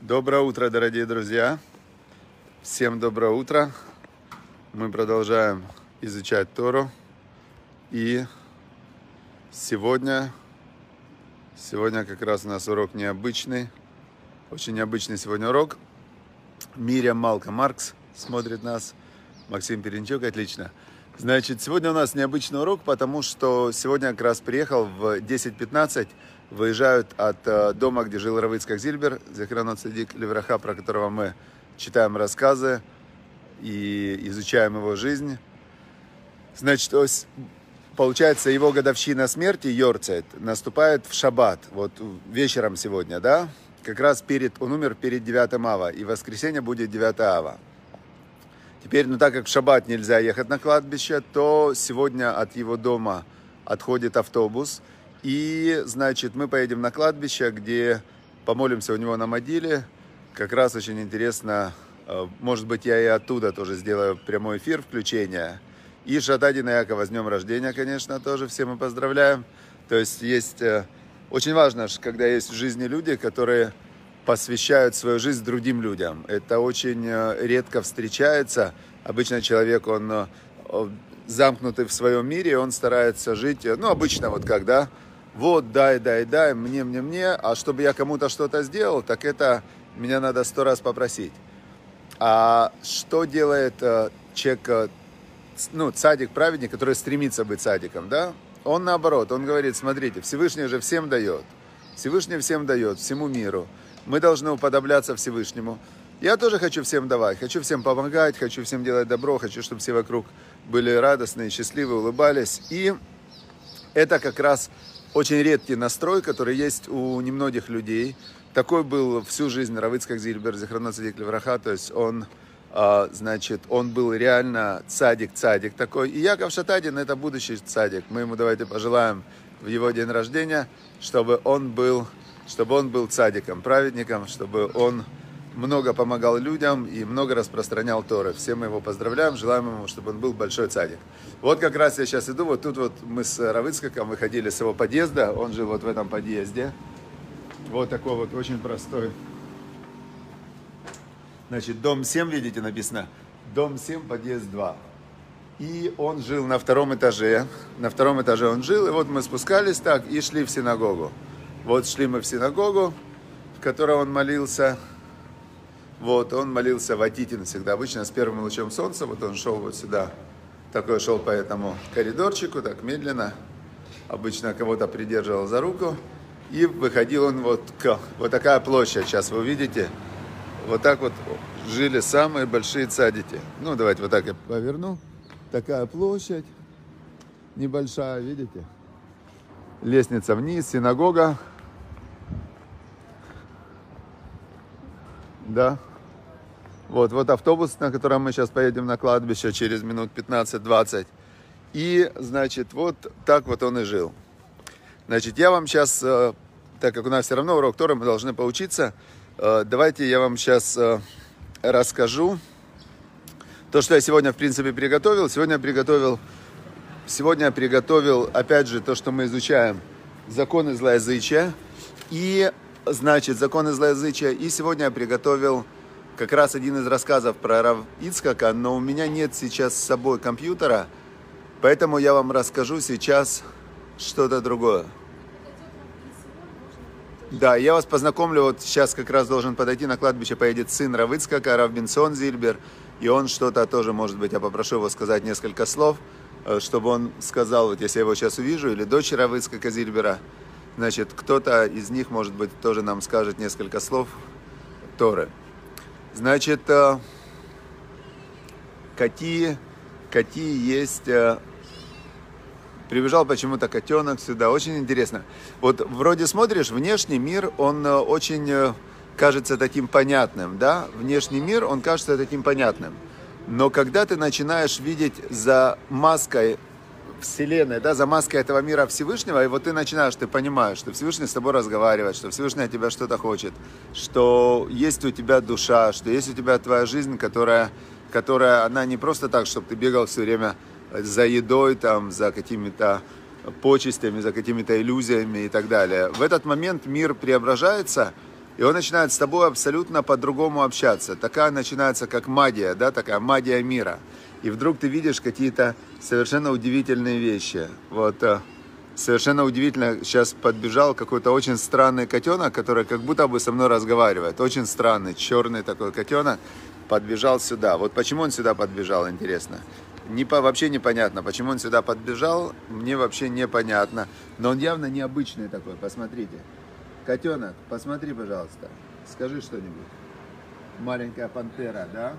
Доброе утро, дорогие друзья! Всем доброе утро! Мы продолжаем изучать Тору. И сегодня, сегодня как раз у нас урок необычный. Очень необычный сегодня урок. Миря Малка Маркс смотрит нас. Максим Перенчук, отлично. Значит, сегодня у нас необычный урок, потому что сегодня как раз приехал в 10.15 выезжают от э, дома, где жил Равицкак Зильбер, Захранот Садик Левраха, про которого мы читаем рассказы и изучаем его жизнь. Значит, ось, получается, его годовщина смерти, Йорцет, наступает в шаббат, вот вечером сегодня, да? Как раз перед, он умер перед 9 ава, и воскресенье будет 9 ава. Теперь, ну так как в шаббат нельзя ехать на кладбище, то сегодня от его дома отходит автобус – и, значит, мы поедем на кладбище, где помолимся у него на могиле. Как раз очень интересно, э, может быть, я и оттуда тоже сделаю прямой эфир, включение. И Шатадина Якова с днем рождения, конечно, тоже все мы поздравляем. То есть есть, э, очень важно, когда есть в жизни люди, которые посвящают свою жизнь другим людям. Это очень э, редко встречается. Обычно человек, он замкнутый в своем мире, он старается жить, ну, обычно вот как, да, вот, дай, дай, дай, мне, мне, мне, а чтобы я кому-то что-то сделал, так это меня надо сто раз попросить. А что делает э, человек, э, ну, цадик, праведник, который стремится быть цадиком, да? Он наоборот, он говорит, смотрите, Всевышний же всем дает. Всевышний всем дает, всему миру. Мы должны уподобляться Всевышнему. Я тоже хочу всем давать, хочу всем помогать, хочу всем делать добро, хочу, чтобы все вокруг были радостные, счастливые, улыбались. И это как раз очень редкий настрой, который есть у немногих людей. Такой был всю жизнь Равицкак Зильбер, Зихрана Цадик Левраха, то есть он, а, значит, он был реально цадик-цадик такой. И Яков Шатадин это будущий цадик. Мы ему давайте пожелаем в его день рождения, чтобы он был, чтобы он был цадиком, праведником, чтобы он много помогал людям и много распространял Торы. Все мы его поздравляем, желаем ему, чтобы он был большой цадик. Вот как раз я сейчас иду, вот тут вот мы с Равыцкаком выходили с его подъезда, он жил вот в этом подъезде. Вот такой вот очень простой. Значит, дом 7, видите, написано, дом 7, подъезд 2. И он жил на втором этаже, на втором этаже он жил, и вот мы спускались так и шли в синагогу. Вот шли мы в синагогу, в которой он молился, вот, он молился в Атитин всегда, обычно с первым лучом солнца, вот он шел вот сюда, такой шел по этому коридорчику, так медленно, обычно кого-то придерживал за руку, и выходил он вот к, вот такая площадь, сейчас вы видите, вот так вот жили самые большие цадики. Ну, давайте вот так я поверну, такая площадь, небольшая, видите, лестница вниз, синагога, да, вот, вот автобус, на котором мы сейчас поедем на кладбище через минут 15-20. И, значит, вот так вот он и жил. Значит, я вам сейчас, э, так как у нас все равно урок Тора, мы должны поучиться, э, давайте я вам сейчас э, расскажу то, что я сегодня, в принципе, приготовил. Сегодня я приготовил, сегодня я приготовил, опять же, то, что мы изучаем, законы злоязычия. И, значит, законы злоязычия. И сегодня я приготовил как раз один из рассказов про Рав Ицкака, но у меня нет сейчас с собой компьютера, поэтому я вам расскажу сейчас что-то другое. Да, я вас познакомлю, вот сейчас как раз должен подойти на кладбище, поедет сын Равыцкака, Рав Бенсон Зильбер, и он что-то тоже, может быть, я попрошу его сказать несколько слов, э, чтобы он сказал, вот если я его сейчас увижу, или дочь Равыцкака Зильбера, значит, кто-то из них, может быть, тоже нам скажет несколько слов Торы. Значит, э, какие, какие есть... Э, прибежал почему-то котенок сюда. Очень интересно. Вот вроде смотришь, внешний мир, он э, очень кажется таким понятным, да? Внешний мир, он кажется таким понятным. Но когда ты начинаешь видеть за маской Вселенной, да, за маской этого мира Всевышнего, и вот ты начинаешь, ты понимаешь, что Всевышний с тобой разговаривает, что Всевышний от тебя что-то хочет, что есть у тебя душа, что есть у тебя твоя жизнь, которая, которая она не просто так, чтобы ты бегал все время за едой, там, за какими-то почестями, за какими-то иллюзиями и так далее. В этот момент мир преображается, и он начинает с тобой абсолютно по-другому общаться. Такая начинается как магия, да, такая магия мира. И вдруг ты видишь какие-то совершенно удивительные вещи. Вот э, совершенно удивительно, сейчас подбежал какой-то очень странный котенок, который как будто бы со мной разговаривает. Очень странный, черный такой котенок подбежал сюда. Вот почему он сюда подбежал, интересно. Не, по, вообще непонятно, почему он сюда подбежал, мне вообще непонятно. Но он явно необычный такой, посмотрите. Котенок, посмотри, пожалуйста. Скажи что-нибудь. Маленькая пантера, да?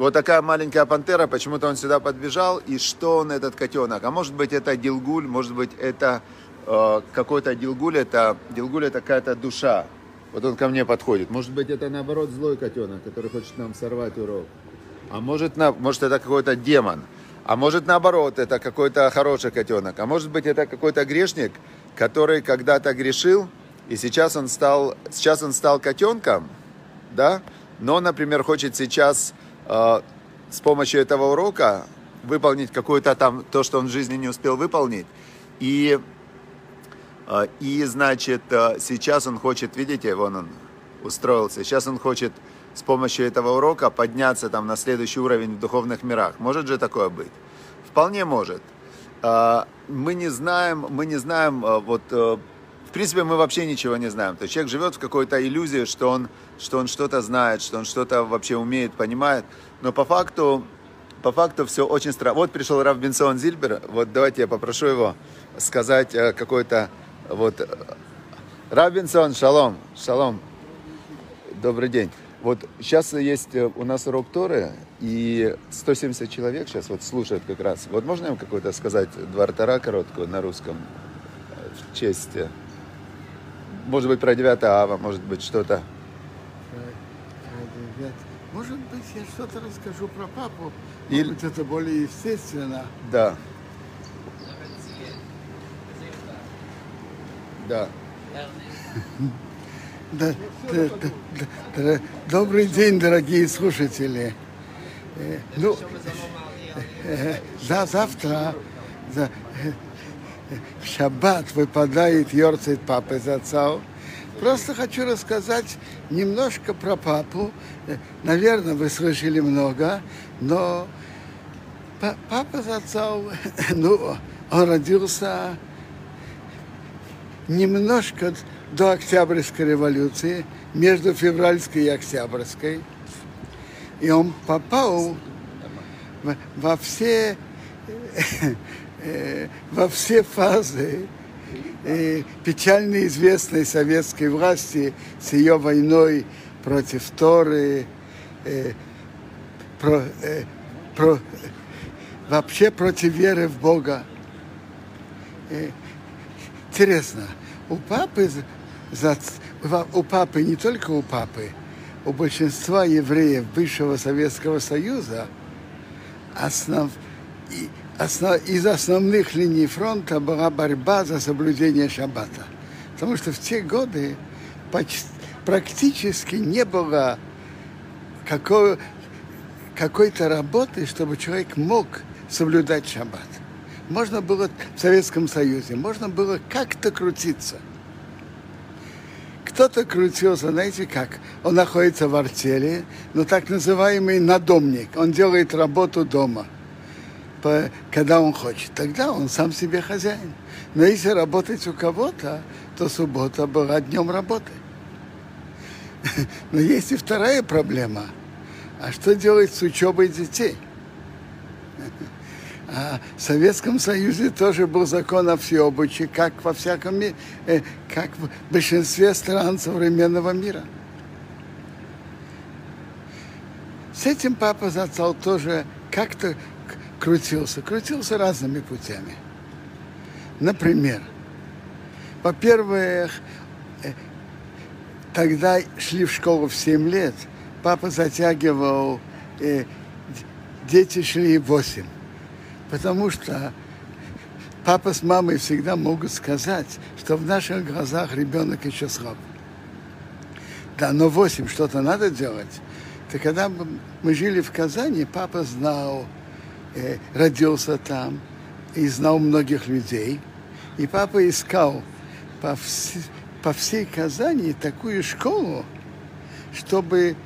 Вот такая маленькая пантера, почему-то он сюда подбежал. И что он, этот котенок? А может быть, это Дилгуль, может быть, это э, какой-то Дилгуль, это Дилгуль это какая-то душа. Вот он ко мне подходит. Может быть, это наоборот злой котенок, который хочет нам сорвать урок. А может, на, может это какой-то демон. А может наоборот, это какой-то хороший котенок. А может быть, это какой-то грешник, который когда-то грешил, и сейчас он стал, сейчас он стал котенком, да, но, например, хочет сейчас э, с помощью этого урока выполнить какое-то там, то, что он в жизни не успел выполнить, и, э, и значит, э, сейчас он хочет, видите, вон он устроился, сейчас он хочет с помощью этого урока подняться там на следующий уровень в духовных мирах. Может же такое быть? Вполне может. Мы не знаем, мы не знаем, вот э, в принципе, мы вообще ничего не знаем. То есть человек живет в какой-то иллюзии, что он, что он что-то знает, что он что-то вообще умеет, понимает. Но по факту, по факту все очень странно. Вот пришел Рав Бенсон Зильбер. Вот давайте я попрошу его сказать э, какой-то... Вот, Рав Бенсон, шалом, шалом. Добрый день. Вот сейчас есть э, у нас урок Торы, и 170 человек сейчас вот слушают как раз. Вот можно им какой-то сказать два Тара короткую на русском э, в честь может быть, про 9 ава, может быть, что-то. Может быть, я что-то расскажу про папу. Или... Может быть, это более естественно. Да. Да. Да, да, да, да, добрый день, дорогие слушатели. Э, ну, э, да, завтра, да, шаббат выпадает Йорцит папы за отцов. Просто хочу рассказать немножко про папу. Наверное, вы слышали много, но папа за отцов, ну, он родился немножко до Октябрьской революции, между февральской и октябрьской. И он попал во все э, во все фазы э, печально известной советской власти с ее войной против Торы, э, про, э, про, вообще против веры в Бога. Э, интересно, у папы, у папы, не только у папы, у большинства евреев бывшего Советского Союза основ, основ, из основных линий фронта была борьба за соблюдение шаббата. Потому что в те годы почти, практически не было какой, какой-то работы, чтобы человек мог соблюдать шаббат. Можно было в Советском Союзе, можно было как-то крутиться. Кто-то крутился, знаете как? Он находится в артели, но так называемый надомник. Он делает работу дома – когда он хочет. Тогда он сам себе хозяин. Но если работать у кого-то, то суббота была днем работы. Но есть и вторая проблема. А что делать с учебой детей? А в Советском Союзе тоже был закон о всеобучи, как во всяком мире, э, как в большинстве стран современного мира. С этим папа зацал тоже как-то крутился, крутился разными путями. Например, во-первых, э, тогда шли в школу в 7 лет, папа затягивал, э, дети шли в 8. Потому что папа с мамой всегда могут сказать, что в наших глазах ребенок еще слаб. Да, но 8 что-то надо делать. Так когда мы жили в Казани, папа знал, э, родился там и знал многих людей. И папа искал по, вс- по всей Казани такую школу, чтобы,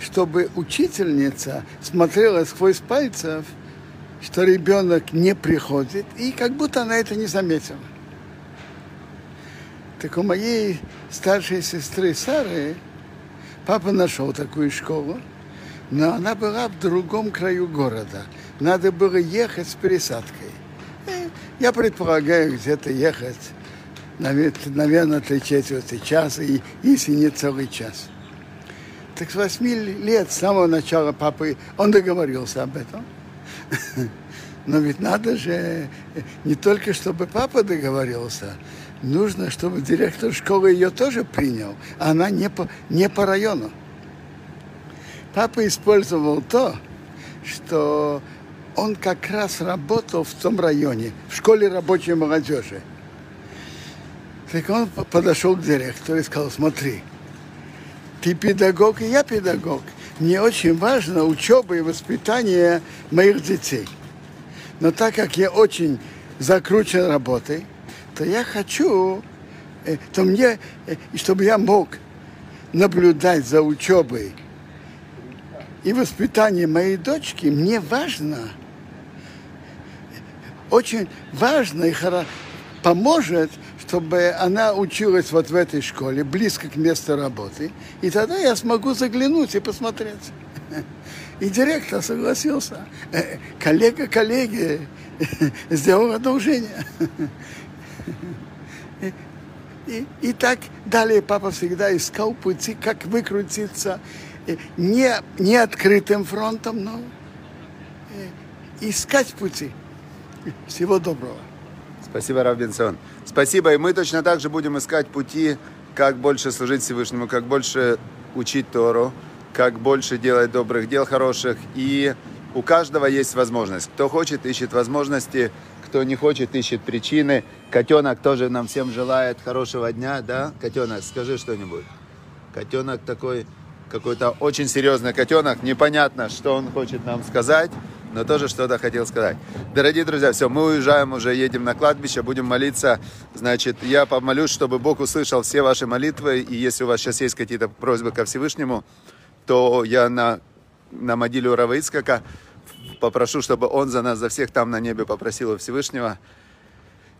чтобы учительница смотрела сквозь пальцев, что ребенок не приходит, и как будто она это не заметила. Так у моей старшей сестры Сары папа нашел такую школу, но она была в другом краю города. Надо было ехать с пересадкой. И я предполагаю, где-то ехать, наверное, три четверти часа, и, если не целый час. Так с восьми лет, с самого начала папы, он договорился об этом. Но ведь надо же не только, чтобы папа договорился, нужно, чтобы директор школы ее тоже принял. А она не по, не по району. Папа использовал то, что он как раз работал в том районе, в школе рабочей молодежи. Так он подошел к директору и сказал, смотри, ты педагог, и я педагог. Мне очень важно учеба и воспитание моих детей. Но так как я очень закручен работой, то я хочу, э, то мне, э, чтобы я мог наблюдать за учебой и воспитанием моей дочки, мне важно, очень важно и хорошо, поможет, чтобы она училась вот в этой школе, близко к месту работы, и тогда я смогу заглянуть и посмотреть. И директор согласился. Э, коллега коллеги сделал одолжение. И, и, и так далее папа всегда искал пути, как выкрутиться не, не открытым фронтом, но э, искать пути. Всего доброго. Спасибо, Равбинсон. Спасибо, и мы точно так же будем искать пути, как больше служить Всевышнему, как больше учить Тору, как больше делать добрых дел хороших. И у каждого есть возможность. Кто хочет, ищет возможности, кто не хочет, ищет причины. Котенок тоже нам всем желает хорошего дня, да? Котенок, скажи что-нибудь. Котенок такой, какой-то очень серьезный котенок. Непонятно, что он хочет нам сказать, но тоже что-то хотел сказать. Дорогие друзья, все, мы уезжаем уже, едем на кладбище, будем молиться. Значит, я помолюсь, чтобы Бог услышал все ваши молитвы. И если у вас сейчас есть какие-то просьбы ко Всевышнему, то я на, на могиле Раваицкака попрошу, чтобы он за нас, за всех там на небе попросил у Всевышнего.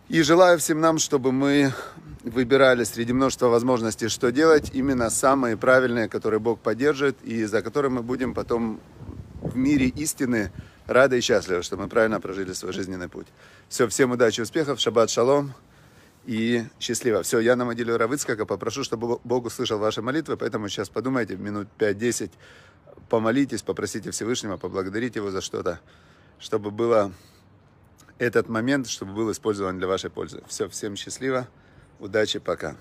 И желаю всем нам, чтобы мы выбирали среди множества возможностей, что делать, именно самые правильные, которые Бог поддержит, и за которые мы будем потом в мире истины рады и счастливы, что мы правильно прожили свой жизненный путь. Все, всем удачи, успехов, шаббат шалом и счастливо. Все, я на могиле Равыцкака попрошу, чтобы Бог услышал ваши молитвы, поэтому сейчас подумайте, минут 5-10, помолитесь, попросите Всевышнего, поблагодарите Его за что-то, чтобы было этот момент, чтобы был использован для вашей пользы. Все, всем счастливо, удачи, пока.